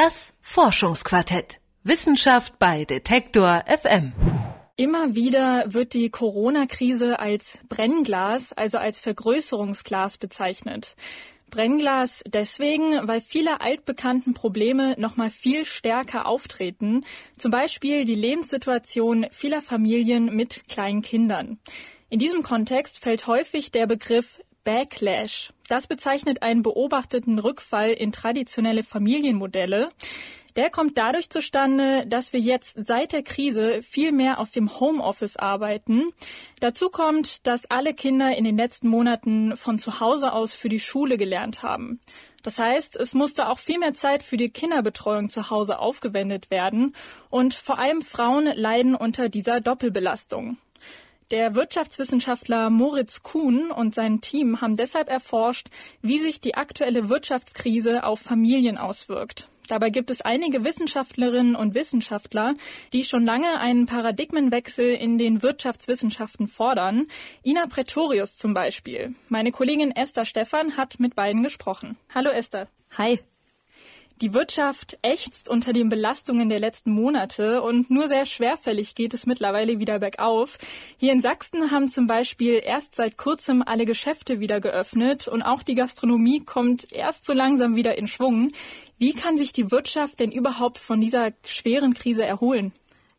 Das Forschungsquartett. Wissenschaft bei Detektor FM. Immer wieder wird die Corona-Krise als Brennglas, also als Vergrößerungsglas bezeichnet. Brennglas deswegen, weil viele altbekannten Probleme noch mal viel stärker auftreten, zum Beispiel die Lebenssituation vieler Familien mit kleinen Kindern. In diesem Kontext fällt häufig der Begriff Backlash. Das bezeichnet einen beobachteten Rückfall in traditionelle Familienmodelle. Der kommt dadurch zustande, dass wir jetzt seit der Krise viel mehr aus dem Homeoffice arbeiten. Dazu kommt, dass alle Kinder in den letzten Monaten von zu Hause aus für die Schule gelernt haben. Das heißt, es musste auch viel mehr Zeit für die Kinderbetreuung zu Hause aufgewendet werden und vor allem Frauen leiden unter dieser Doppelbelastung. Der Wirtschaftswissenschaftler Moritz Kuhn und sein Team haben deshalb erforscht, wie sich die aktuelle Wirtschaftskrise auf Familien auswirkt. Dabei gibt es einige Wissenschaftlerinnen und Wissenschaftler, die schon lange einen Paradigmenwechsel in den Wirtschaftswissenschaften fordern. Ina Pretorius zum Beispiel. Meine Kollegin Esther Stephan hat mit beiden gesprochen. Hallo Esther. Hi. Die Wirtschaft ächzt unter den Belastungen der letzten Monate und nur sehr schwerfällig geht es mittlerweile wieder bergauf. Hier in Sachsen haben zum Beispiel erst seit kurzem alle Geschäfte wieder geöffnet und auch die Gastronomie kommt erst so langsam wieder in Schwung. Wie kann sich die Wirtschaft denn überhaupt von dieser schweren Krise erholen?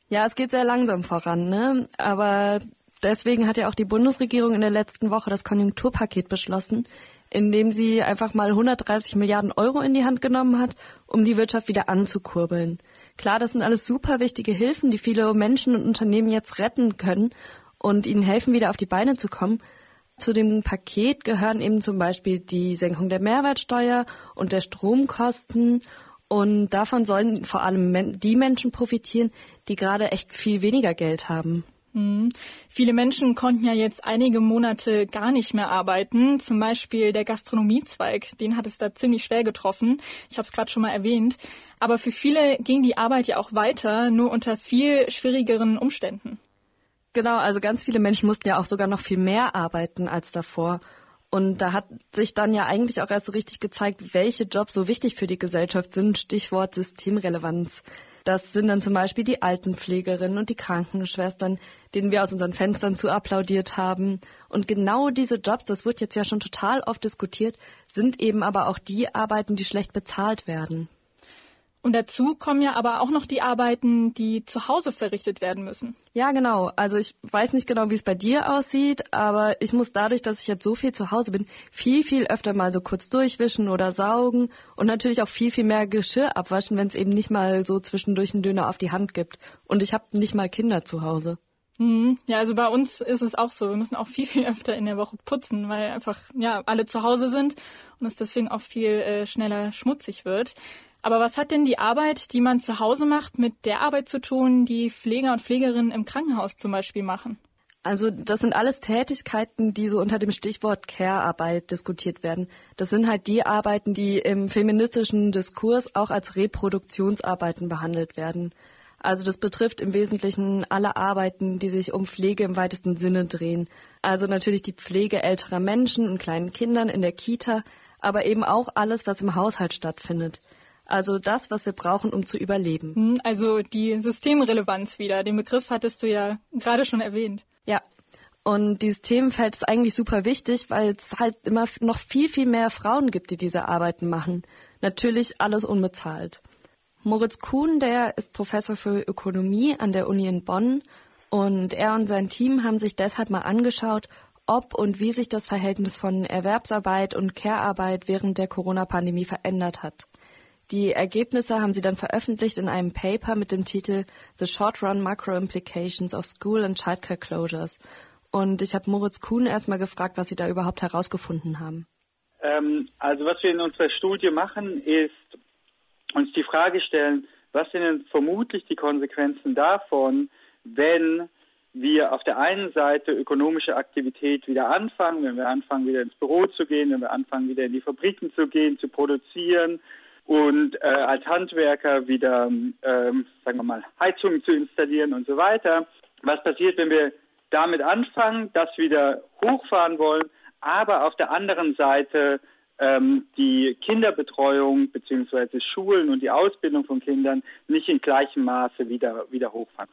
Ja, es geht sehr langsam voran, ne? Aber deswegen hat ja auch die Bundesregierung in der letzten Woche das Konjunkturpaket beschlossen, indem sie einfach mal 130 Milliarden Euro in die Hand genommen hat, um die Wirtschaft wieder anzukurbeln. Klar, das sind alles super wichtige Hilfen, die viele Menschen und Unternehmen jetzt retten können und ihnen helfen, wieder auf die Beine zu kommen. Zu dem Paket gehören eben zum Beispiel die Senkung der Mehrwertsteuer und der Stromkosten. Und davon sollen vor allem die Menschen profitieren, die gerade echt viel weniger Geld haben. Hm. Viele Menschen konnten ja jetzt einige Monate gar nicht mehr arbeiten. Zum Beispiel der Gastronomiezweig, den hat es da ziemlich schwer getroffen. Ich habe es gerade schon mal erwähnt. Aber für viele ging die Arbeit ja auch weiter, nur unter viel schwierigeren Umständen. Genau, also ganz viele Menschen mussten ja auch sogar noch viel mehr arbeiten als davor. Und da hat sich dann ja eigentlich auch erst so richtig gezeigt, welche Jobs so wichtig für die Gesellschaft sind. Stichwort Systemrelevanz. Das sind dann zum Beispiel die Altenpflegerinnen und die Krankenschwestern, denen wir aus unseren Fenstern zu applaudiert haben. Und genau diese Jobs, das wird jetzt ja schon total oft diskutiert, sind eben aber auch die Arbeiten, die schlecht bezahlt werden. Und dazu kommen ja aber auch noch die Arbeiten, die zu Hause verrichtet werden müssen. Ja, genau. Also ich weiß nicht genau, wie es bei dir aussieht, aber ich muss dadurch, dass ich jetzt so viel zu Hause bin, viel, viel öfter mal so kurz durchwischen oder saugen und natürlich auch viel, viel mehr Geschirr abwaschen, wenn es eben nicht mal so zwischendurch einen Döner auf die Hand gibt. Und ich habe nicht mal Kinder zu Hause. Mhm. Ja, also bei uns ist es auch so. Wir müssen auch viel, viel öfter in der Woche putzen, weil einfach ja alle zu Hause sind und es deswegen auch viel äh, schneller schmutzig wird. Aber was hat denn die Arbeit, die man zu Hause macht, mit der Arbeit zu tun, die Pfleger und Pflegerinnen im Krankenhaus zum Beispiel machen? Also das sind alles Tätigkeiten, die so unter dem Stichwort Care-Arbeit diskutiert werden. Das sind halt die Arbeiten, die im feministischen Diskurs auch als Reproduktionsarbeiten behandelt werden. Also das betrifft im Wesentlichen alle Arbeiten, die sich um Pflege im weitesten Sinne drehen. Also natürlich die Pflege älterer Menschen und kleinen Kindern in der Kita, aber eben auch alles, was im Haushalt stattfindet. Also das, was wir brauchen, um zu überleben. Hm, also die Systemrelevanz wieder. Den Begriff hattest du ja gerade schon erwähnt. Ja. Und dieses Themenfeld ist eigentlich super wichtig, weil es halt immer noch viel, viel mehr Frauen gibt, die diese Arbeiten machen. Natürlich alles unbezahlt. Moritz Kuhn, der ist Professor für Ökonomie an der Uni in Bonn und er und sein Team haben sich deshalb mal angeschaut, ob und wie sich das Verhältnis von Erwerbsarbeit und Care-Arbeit während der Corona-Pandemie verändert hat. Die Ergebnisse haben sie dann veröffentlicht in einem Paper mit dem Titel The Short Run Macro Implications of School and Childcare Closures. Und ich habe Moritz Kuhn erstmal gefragt, was sie da überhaupt herausgefunden haben. Ähm, also was wir in unserer Studie machen, ist uns die Frage stellen, was sind denn vermutlich die Konsequenzen davon, wenn wir auf der einen Seite ökonomische Aktivität wieder anfangen, wenn wir anfangen, wieder ins Büro zu gehen, wenn wir anfangen, wieder in die Fabriken zu gehen, zu produzieren, und äh, als Handwerker wieder, ähm, sagen wir mal, Heizungen zu installieren und so weiter. Was passiert, wenn wir damit anfangen, das wieder hochfahren wollen, aber auf der anderen Seite ähm, die Kinderbetreuung bzw. Schulen und die Ausbildung von Kindern nicht in gleichem Maße wieder, wieder hochfahren.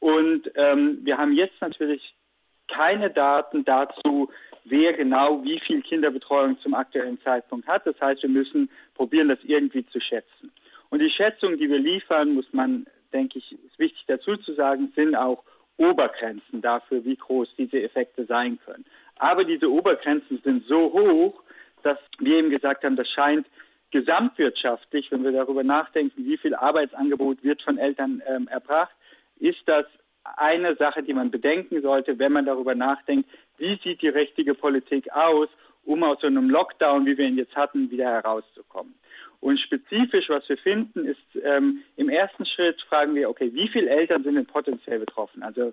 Und ähm, wir haben jetzt natürlich keine Daten dazu, wer genau wie viel Kinderbetreuung zum aktuellen Zeitpunkt hat. Das heißt, wir müssen probieren, das irgendwie zu schätzen. Und die Schätzungen, die wir liefern, muss man, denke ich, ist wichtig dazu zu sagen, sind auch Obergrenzen dafür, wie groß diese Effekte sein können. Aber diese Obergrenzen sind so hoch, dass wir eben gesagt haben, das scheint gesamtwirtschaftlich, wenn wir darüber nachdenken, wie viel Arbeitsangebot wird von Eltern ähm, erbracht, ist das eine Sache, die man bedenken sollte, wenn man darüber nachdenkt, wie sieht die richtige Politik aus, um aus so einem Lockdown, wie wir ihn jetzt hatten, wieder herauszukommen. Und spezifisch, was wir finden, ist ähm, im ersten Schritt fragen wir, okay, wie viele Eltern sind denn potenziell betroffen? Also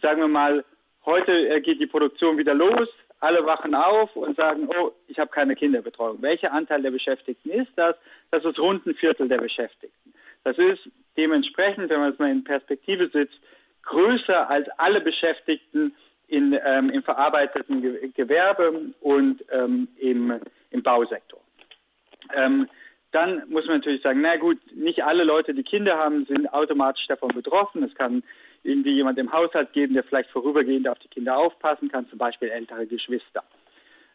sagen wir mal, heute äh, geht die Produktion wieder los, alle wachen auf und sagen, oh, ich habe keine Kinderbetreuung. Welcher Anteil der Beschäftigten ist das? Das ist rund ein Viertel der Beschäftigten. Das ist dementsprechend, wenn man es mal in Perspektive sitzt, größer als alle Beschäftigten in, ähm, im verarbeiteten Gewerbe und ähm, im, im Bausektor. Ähm, dann muss man natürlich sagen, na gut, nicht alle Leute, die Kinder haben, sind automatisch davon betroffen. Es kann irgendwie jemand im Haushalt geben, der vielleicht vorübergehend auf die Kinder aufpassen kann, zum Beispiel ältere Geschwister.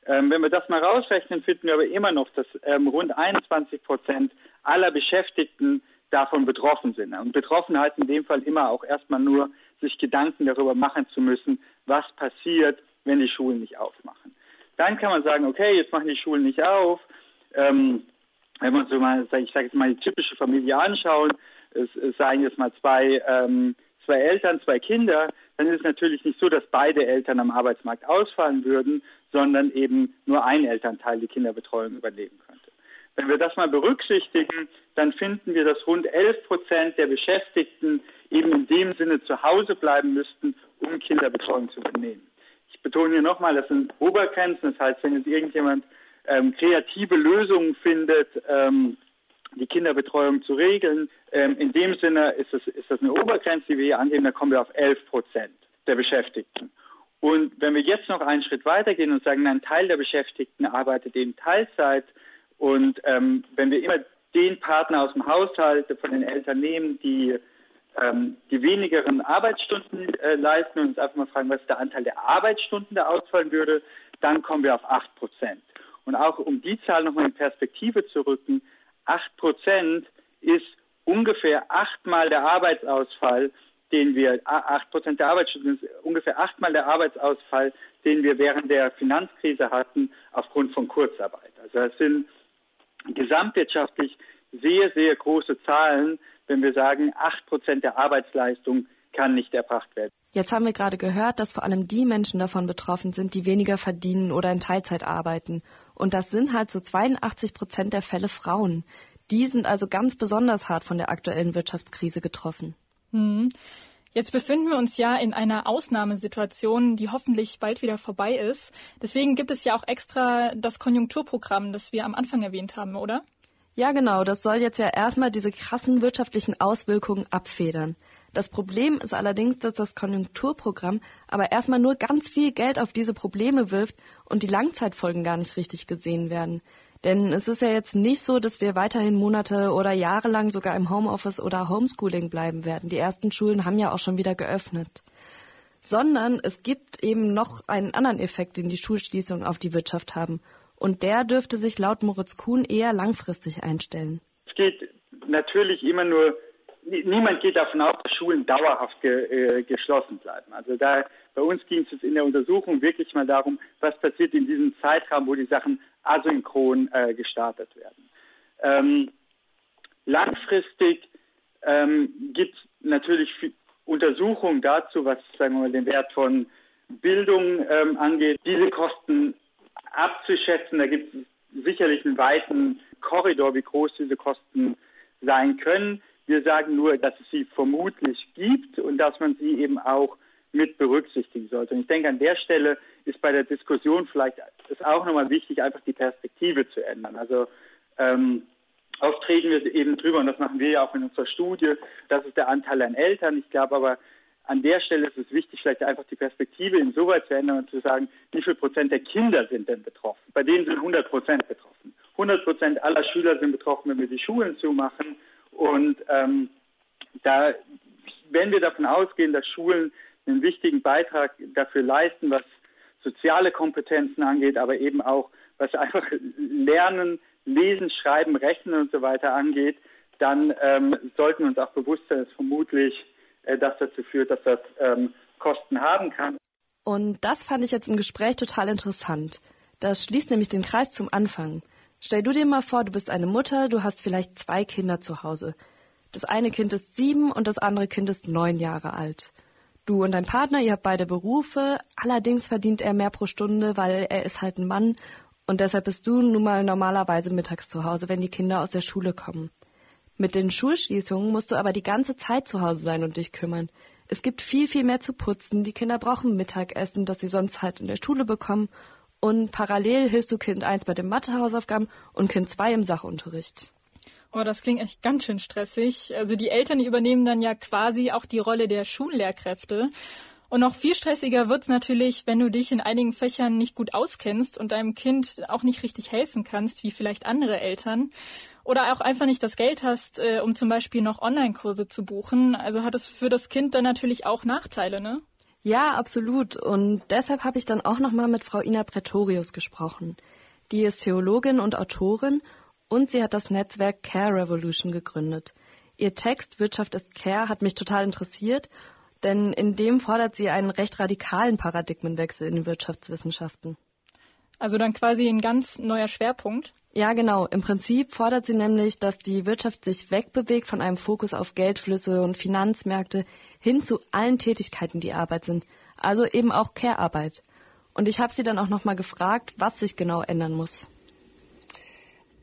Ähm, wenn wir das mal rausrechnen, finden wir aber immer noch, dass ähm, rund 21 Prozent aller Beschäftigten davon betroffen sind. Und betroffen heißt in dem Fall immer auch erstmal nur, sich Gedanken darüber machen zu müssen, was passiert, wenn die Schulen nicht aufmachen. Dann kann man sagen, okay, jetzt machen die Schulen nicht auf. Ähm, wenn uns so mal, ich sage jetzt mal die typische Familie anschauen, es, es seien jetzt mal zwei, ähm, zwei Eltern, zwei Kinder, dann ist es natürlich nicht so, dass beide Eltern am Arbeitsmarkt ausfallen würden, sondern eben nur ein Elternteil die Kinderbetreuung übernehmen könnte. Wenn wir das mal berücksichtigen, dann finden wir, dass rund 11 Prozent der Beschäftigten eben in dem Sinne zu Hause bleiben müssten, um Kinderbetreuung zu übernehmen. Ich betone hier nochmal, das sind Obergrenzen. Das heißt, wenn jetzt irgendjemand ähm, kreative Lösungen findet, ähm, die Kinderbetreuung zu regeln, ähm, in dem Sinne ist das, ist das eine Obergrenze, die wir hier anheben, da kommen wir auf 11 Prozent der Beschäftigten. Und wenn wir jetzt noch einen Schritt weitergehen und sagen, ein Teil der Beschäftigten arbeitet in Teilzeit und ähm, wenn wir immer den Partner aus dem Haushalt von den Eltern nehmen, die ähm, die wenigeren Arbeitsstunden äh, leisten und uns einfach mal fragen, was der Anteil der Arbeitsstunden da ausfallen würde, dann kommen wir auf 8 Prozent. Und auch um die Zahl nochmal in Perspektive zu rücken, 8 Prozent ist ungefähr achtmal der Arbeitsausfall, den wir, 8 Prozent der Arbeitsstunden ist ungefähr achtmal der Arbeitsausfall, den wir während der Finanzkrise hatten aufgrund von Kurzarbeit. Also das sind gesamtwirtschaftlich sehr, sehr große Zahlen, wenn wir sagen, 8 Prozent der Arbeitsleistung kann nicht erbracht werden. Jetzt haben wir gerade gehört, dass vor allem die Menschen davon betroffen sind, die weniger verdienen oder in Teilzeit arbeiten. Und das sind halt so 82 Prozent der Fälle Frauen. Die sind also ganz besonders hart von der aktuellen Wirtschaftskrise getroffen. Hm. Jetzt befinden wir uns ja in einer Ausnahmesituation, die hoffentlich bald wieder vorbei ist. Deswegen gibt es ja auch extra das Konjunkturprogramm, das wir am Anfang erwähnt haben, oder? Ja, genau. Das soll jetzt ja erstmal diese krassen wirtschaftlichen Auswirkungen abfedern. Das Problem ist allerdings, dass das Konjunkturprogramm aber erstmal nur ganz viel Geld auf diese Probleme wirft und die Langzeitfolgen gar nicht richtig gesehen werden. Denn es ist ja jetzt nicht so, dass wir weiterhin Monate oder Jahre lang sogar im Homeoffice oder Homeschooling bleiben werden. Die ersten Schulen haben ja auch schon wieder geöffnet. Sondern es gibt eben noch einen anderen Effekt, den die Schulschließungen auf die Wirtschaft haben. Und der dürfte sich laut Moritz Kuhn eher langfristig einstellen. Es geht natürlich immer nur niemand geht davon aus, dass Schulen dauerhaft ge, äh, geschlossen bleiben. Also da bei uns ging es in der Untersuchung wirklich mal darum, was passiert in diesem Zeitraum, wo die Sachen asynchron äh, gestartet werden. Ähm, langfristig ähm, gibt es natürlich Untersuchungen dazu, was sagen wir mal, den Wert von Bildung ähm, angeht, diese Kosten abzuschätzen. Da gibt es sicherlich einen weiten Korridor, wie groß diese Kosten sein können. Wir sagen nur, dass es sie vermutlich gibt und dass man sie eben auch mit berücksichtigen sollte. Und ich denke, an der Stelle ist bei der Diskussion vielleicht ist auch nochmal wichtig, einfach die Perspektive zu ändern. Also ähm, oft reden wir eben drüber, und das machen wir ja auch in unserer Studie, das ist der Anteil an Eltern. Ich glaube aber, an der Stelle ist es wichtig, vielleicht einfach die Perspektive insoweit zu ändern und zu sagen, wie viel Prozent der Kinder sind denn betroffen? Bei denen sind 100 Prozent betroffen. 100 Prozent aller Schüler sind betroffen, wenn wir die Schulen zumachen. Und ähm, da, wenn wir davon ausgehen, dass Schulen einen wichtigen Beitrag dafür leisten, was soziale Kompetenzen angeht, aber eben auch was einfach Lernen, Lesen, Schreiben, Rechnen und so weiter angeht, dann ähm, sollten uns auch bewusst sein, dass vermutlich äh, das dazu führt, dass das ähm, Kosten haben kann. Und das fand ich jetzt im Gespräch total interessant. Das schließt nämlich den Kreis zum Anfang. Stell du dir mal vor, du bist eine Mutter, du hast vielleicht zwei Kinder zu Hause. Das eine Kind ist sieben und das andere Kind ist neun Jahre alt. Du und dein Partner, ihr habt beide Berufe, allerdings verdient er mehr pro Stunde, weil er ist halt ein Mann und deshalb bist du nun mal normalerweise mittags zu Hause, wenn die Kinder aus der Schule kommen. Mit den Schulschließungen musst du aber die ganze Zeit zu Hause sein und dich kümmern. Es gibt viel, viel mehr zu putzen. Die Kinder brauchen Mittagessen, das sie sonst halt in der Schule bekommen. Und parallel hilfst du Kind 1 bei den Mathehausaufgaben und Kind 2 im Sachunterricht. Oh, das klingt echt ganz schön stressig. Also die Eltern übernehmen dann ja quasi auch die Rolle der Schullehrkräfte. Und noch viel stressiger wird's natürlich, wenn du dich in einigen Fächern nicht gut auskennst und deinem Kind auch nicht richtig helfen kannst, wie vielleicht andere Eltern. Oder auch einfach nicht das Geld hast, äh, um zum Beispiel noch Online-Kurse zu buchen. Also hat es für das Kind dann natürlich auch Nachteile, ne? Ja, absolut. Und deshalb habe ich dann auch nochmal mit Frau Ina Pretorius gesprochen. Die ist Theologin und Autorin und sie hat das Netzwerk Care Revolution gegründet. Ihr Text Wirtschaft ist Care hat mich total interessiert denn in dem fordert sie einen recht radikalen Paradigmenwechsel in den Wirtschaftswissenschaften. Also dann quasi ein ganz neuer Schwerpunkt. Ja, genau. Im Prinzip fordert sie nämlich, dass die Wirtschaft sich wegbewegt von einem Fokus auf Geldflüsse und Finanzmärkte hin zu allen Tätigkeiten, die Arbeit sind. Also eben auch Care-Arbeit. Und ich habe sie dann auch nochmal gefragt, was sich genau ändern muss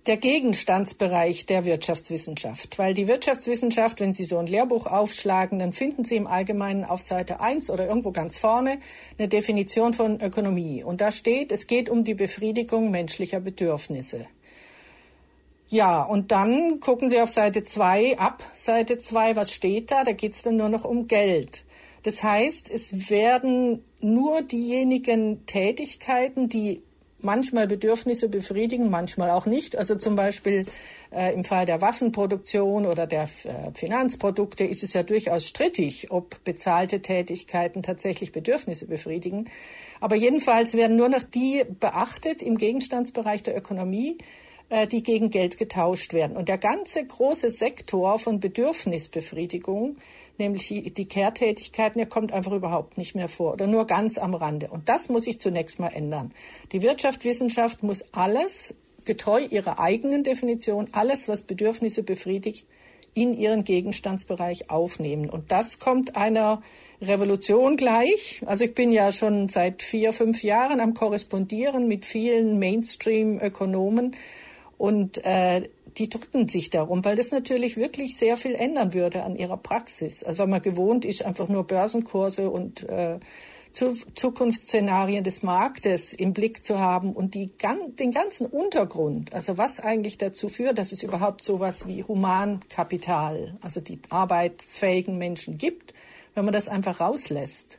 der Gegenstandsbereich der Wirtschaftswissenschaft. Weil die Wirtschaftswissenschaft, wenn Sie so ein Lehrbuch aufschlagen, dann finden Sie im Allgemeinen auf Seite 1 oder irgendwo ganz vorne eine Definition von Ökonomie. Und da steht, es geht um die Befriedigung menschlicher Bedürfnisse. Ja, und dann gucken Sie auf Seite 2 ab, Seite 2, was steht da? Da geht es dann nur noch um Geld. Das heißt, es werden nur diejenigen Tätigkeiten, die manchmal Bedürfnisse befriedigen, manchmal auch nicht. Also zum Beispiel äh, im Fall der Waffenproduktion oder der äh, Finanzprodukte ist es ja durchaus strittig, ob bezahlte Tätigkeiten tatsächlich Bedürfnisse befriedigen. Aber jedenfalls werden nur noch die beachtet im Gegenstandsbereich der Ökonomie, äh, die gegen Geld getauscht werden. Und der ganze große Sektor von Bedürfnisbefriedigung nämlich die, Care-Tätigkeiten, der kommt einfach überhaupt nicht mehr vor oder nur ganz am Rande. Und das muss sich zunächst mal ändern. Die Wirtschaftswissenschaft muss alles, getreu ihrer eigenen Definition, alles, was Bedürfnisse befriedigt, in ihren Gegenstandsbereich aufnehmen. Und das kommt einer Revolution gleich. Also ich bin ja schon seit vier, fünf Jahren am Korrespondieren mit vielen Mainstream-Ökonomen und äh, die drücken sich darum, weil das natürlich wirklich sehr viel ändern würde an ihrer Praxis. Also wenn man gewohnt ist, einfach nur Börsenkurse und äh, Zukunftsszenarien des Marktes im Blick zu haben und die, den ganzen Untergrund, also was eigentlich dazu führt, dass es überhaupt sowas wie Humankapital, also die arbeitsfähigen Menschen gibt, wenn man das einfach rauslässt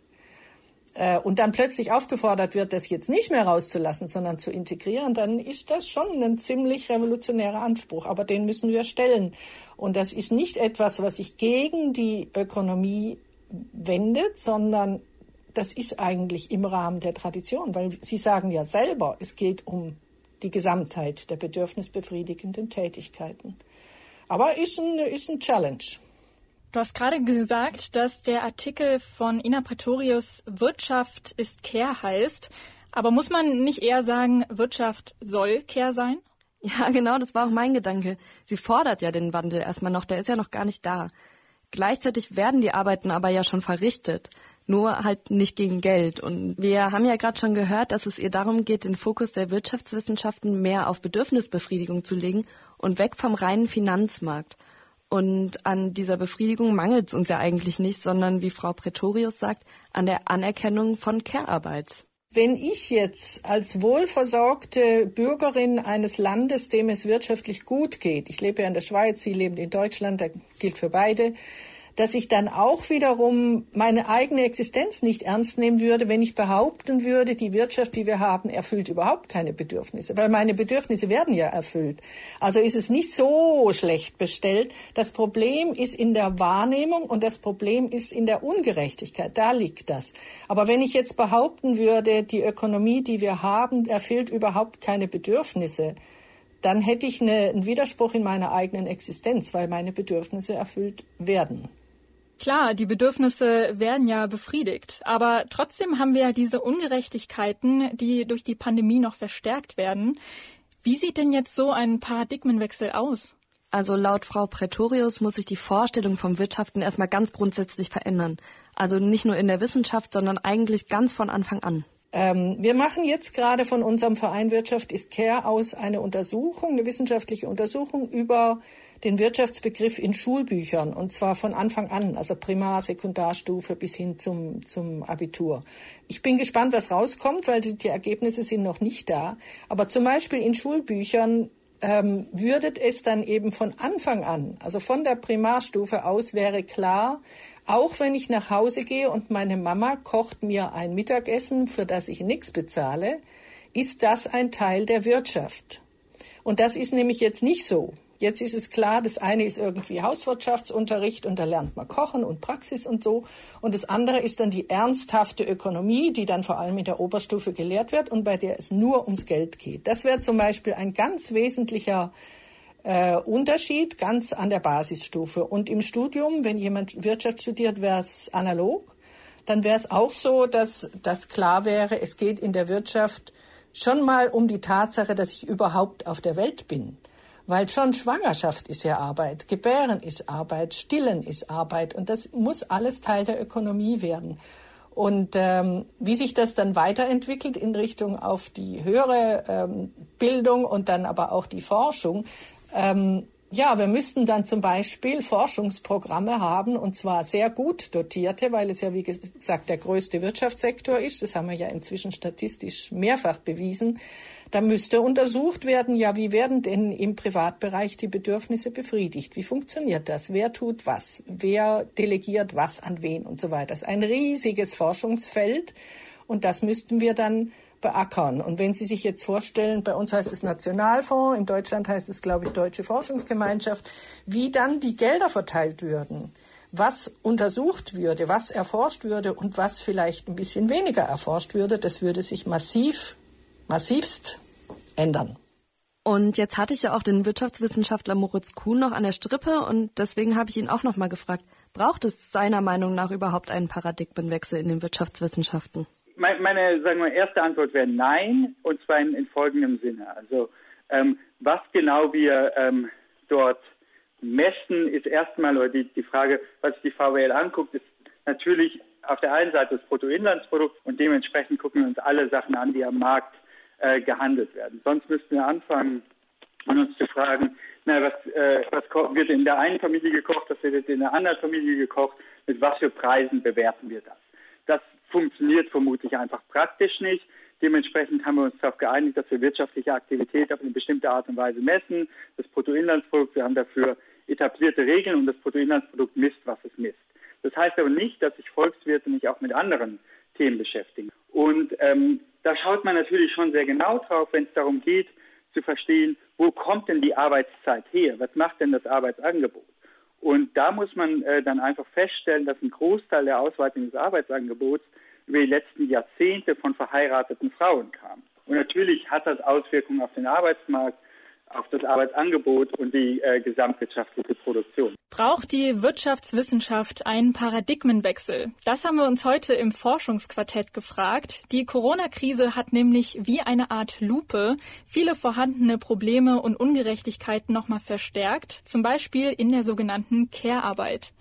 äh, und dann plötzlich aufgefordert wird, das jetzt nicht mehr rauszulassen, sondern zu integrieren, dann ist das schon ein ziemlich revolutionärer Anspruch. Aber den müssen wir stellen. Und das ist nicht etwas, was sich gegen die Ökonomie wendet, sondern das ist eigentlich im Rahmen der Tradition, weil Sie sagen ja selber, es geht um die Gesamtheit der bedürfnisbefriedigenden Tätigkeiten. Aber ist ein, ist ein Challenge. Du hast gerade gesagt, dass der Artikel von Ina Pretorius Wirtschaft ist Care heißt. Aber muss man nicht eher sagen, Wirtschaft soll Care sein? Ja, genau, das war auch mein Gedanke. Sie fordert ja den Wandel erstmal noch, der ist ja noch gar nicht da. Gleichzeitig werden die Arbeiten aber ja schon verrichtet, nur halt nicht gegen Geld. Und wir haben ja gerade schon gehört, dass es ihr darum geht, den Fokus der Wirtschaftswissenschaften mehr auf Bedürfnisbefriedigung zu legen und weg vom reinen Finanzmarkt. Und an dieser Befriedigung mangelt es uns ja eigentlich nicht, sondern wie Frau Pretorius sagt, an der Anerkennung von Care-Arbeit. Wenn ich jetzt als wohlversorgte Bürgerin eines Landes, dem es wirtschaftlich gut geht, ich lebe ja in der Schweiz, Sie leben in Deutschland, da gilt für beide, dass ich dann auch wiederum meine eigene Existenz nicht ernst nehmen würde, wenn ich behaupten würde, die Wirtschaft, die wir haben, erfüllt überhaupt keine Bedürfnisse, weil meine Bedürfnisse werden ja erfüllt. Also ist es nicht so schlecht bestellt. Das Problem ist in der Wahrnehmung und das Problem ist in der Ungerechtigkeit. Da liegt das. Aber wenn ich jetzt behaupten würde, die Ökonomie, die wir haben, erfüllt überhaupt keine Bedürfnisse, dann hätte ich eine, einen Widerspruch in meiner eigenen Existenz, weil meine Bedürfnisse erfüllt werden. Klar, die Bedürfnisse werden ja befriedigt, aber trotzdem haben wir ja diese Ungerechtigkeiten, die durch die Pandemie noch verstärkt werden. Wie sieht denn jetzt so ein Paradigmenwechsel aus? Also laut Frau Pretorius muss sich die Vorstellung vom Wirtschaften erstmal ganz grundsätzlich verändern. Also nicht nur in der Wissenschaft, sondern eigentlich ganz von Anfang an. Ähm, wir machen jetzt gerade von unserem Verein Wirtschaft ist Care aus eine Untersuchung, eine wissenschaftliche Untersuchung über den Wirtschaftsbegriff in Schulbüchern und zwar von Anfang an, also Primar-, Sekundarstufe bis hin zum, zum Abitur. Ich bin gespannt, was rauskommt, weil die, Ergebnisse sind noch nicht da. Aber zum Beispiel in Schulbüchern ähm, würde es dann eben von Anfang an, also von der Primarstufe aus, wäre klar, auch wenn ich nach Hause gehe und meine Mama kocht mir ein Mittagessen, für das ich nichts bezahle, ist das ein Teil der Wirtschaft. Und das ist nämlich jetzt nicht so. Jetzt ist es klar, das eine ist irgendwie Hauswirtschaftsunterricht und da lernt man Kochen und Praxis und so. Und das andere ist dann die ernsthafte Ökonomie, die dann vor allem in der Oberstufe gelehrt wird und bei der es nur ums Geld geht. Das wäre zum Beispiel ein ganz wesentlicher äh, Unterschied ganz an der Basisstufe. Und im Studium, wenn jemand Wirtschaft studiert, wäre es analog. Dann wäre es auch so, dass das klar wäre, es geht in der Wirtschaft schon mal um die Tatsache, dass ich überhaupt auf der Welt bin. Weil schon Schwangerschaft ist ja Arbeit, Gebären ist Arbeit, Stillen ist Arbeit und das muss alles Teil der Ökonomie werden. Und ähm, wie sich das dann weiterentwickelt in Richtung auf die höhere ähm, Bildung und dann aber auch die Forschung, ähm, ja, wir müssten dann zum Beispiel Forschungsprogramme haben, und zwar sehr gut dotierte, weil es ja, wie gesagt, der größte Wirtschaftssektor ist. Das haben wir ja inzwischen statistisch mehrfach bewiesen. Da müsste untersucht werden, ja, wie werden denn im Privatbereich die Bedürfnisse befriedigt? Wie funktioniert das? Wer tut was? Wer delegiert was an wen und so weiter? Das ist ein riesiges Forschungsfeld. Und das müssten wir dann beackern. Und wenn Sie sich jetzt vorstellen, bei uns heißt es Nationalfonds, in Deutschland heißt es, glaube ich, Deutsche Forschungsgemeinschaft, wie dann die Gelder verteilt würden, was untersucht würde, was erforscht würde und was vielleicht ein bisschen weniger erforscht würde, das würde sich massiv, massivst ändern. Und jetzt hatte ich ja auch den Wirtschaftswissenschaftler Moritz Kuhn noch an der Strippe und deswegen habe ich ihn auch noch mal gefragt, braucht es seiner Meinung nach überhaupt einen Paradigmenwechsel in den Wirtschaftswissenschaften? Meine, sagen wir, erste Antwort wäre nein, und zwar in, in folgendem Sinne. Also ähm, was genau wir ähm, dort messen, ist erstmal, oder die, die Frage, was die VWL anguckt, ist natürlich auf der einen Seite das Bruttoinlandsprodukt und dementsprechend gucken wir uns alle Sachen an, die am Markt äh, gehandelt werden. Sonst müssten wir anfangen, und uns zu fragen, na, was, äh, was wird in der einen Familie gekocht, was wird in der anderen Familie gekocht, mit was für Preisen bewerten wir das. Das funktioniert vermutlich einfach praktisch nicht. Dementsprechend haben wir uns darauf geeinigt, dass wir wirtschaftliche Aktivität auf eine bestimmte Art und Weise messen. Das Bruttoinlandsprodukt, wir haben dafür etablierte Regeln und das Bruttoinlandsprodukt misst, was es misst. Das heißt aber nicht, dass sich Volkswirte nicht auch mit anderen Themen beschäftigen. Und ähm, da schaut man natürlich schon sehr genau drauf, wenn es darum geht, zu verstehen, wo kommt denn die Arbeitszeit her? Was macht denn das Arbeitsangebot? Und da muss man äh, dann einfach feststellen, dass ein Großteil der Ausweitung des Arbeitsangebots über die letzten Jahrzehnte von verheirateten Frauen kam. Und natürlich hat das Auswirkungen auf den Arbeitsmarkt, auf das Arbeitsangebot und die äh, gesamtwirtschaftliche Produktion. Braucht die Wirtschaftswissenschaft einen Paradigmenwechsel? Das haben wir uns heute im Forschungsquartett gefragt. Die Corona-Krise hat nämlich wie eine Art Lupe viele vorhandene Probleme und Ungerechtigkeiten nochmal verstärkt, zum Beispiel in der sogenannten Care-Arbeit.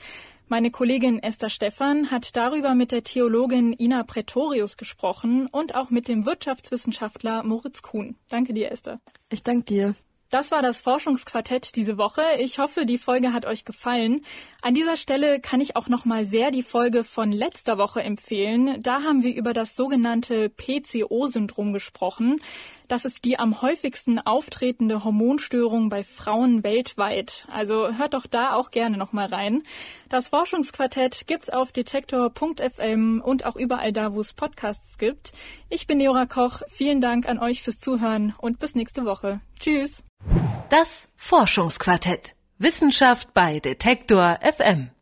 Meine Kollegin Esther Stephan hat darüber mit der Theologin Ina Pretorius gesprochen und auch mit dem Wirtschaftswissenschaftler Moritz Kuhn. Danke dir, Esther. Ich danke dir. Das war das Forschungsquartett diese Woche. Ich hoffe, die Folge hat euch gefallen. An dieser Stelle kann ich auch noch mal sehr die Folge von letzter Woche empfehlen. Da haben wir über das sogenannte PCO-Syndrom gesprochen. Das ist die am häufigsten auftretende Hormonstörung bei Frauen weltweit. Also hört doch da auch gerne nochmal rein. Das Forschungsquartett gibt's auf detektor.fm und auch überall da, wo es Podcasts gibt. Ich bin Neora Koch. Vielen Dank an euch fürs Zuhören und bis nächste Woche. Tschüss. Das Forschungsquartett. Wissenschaft bei Detektor FM.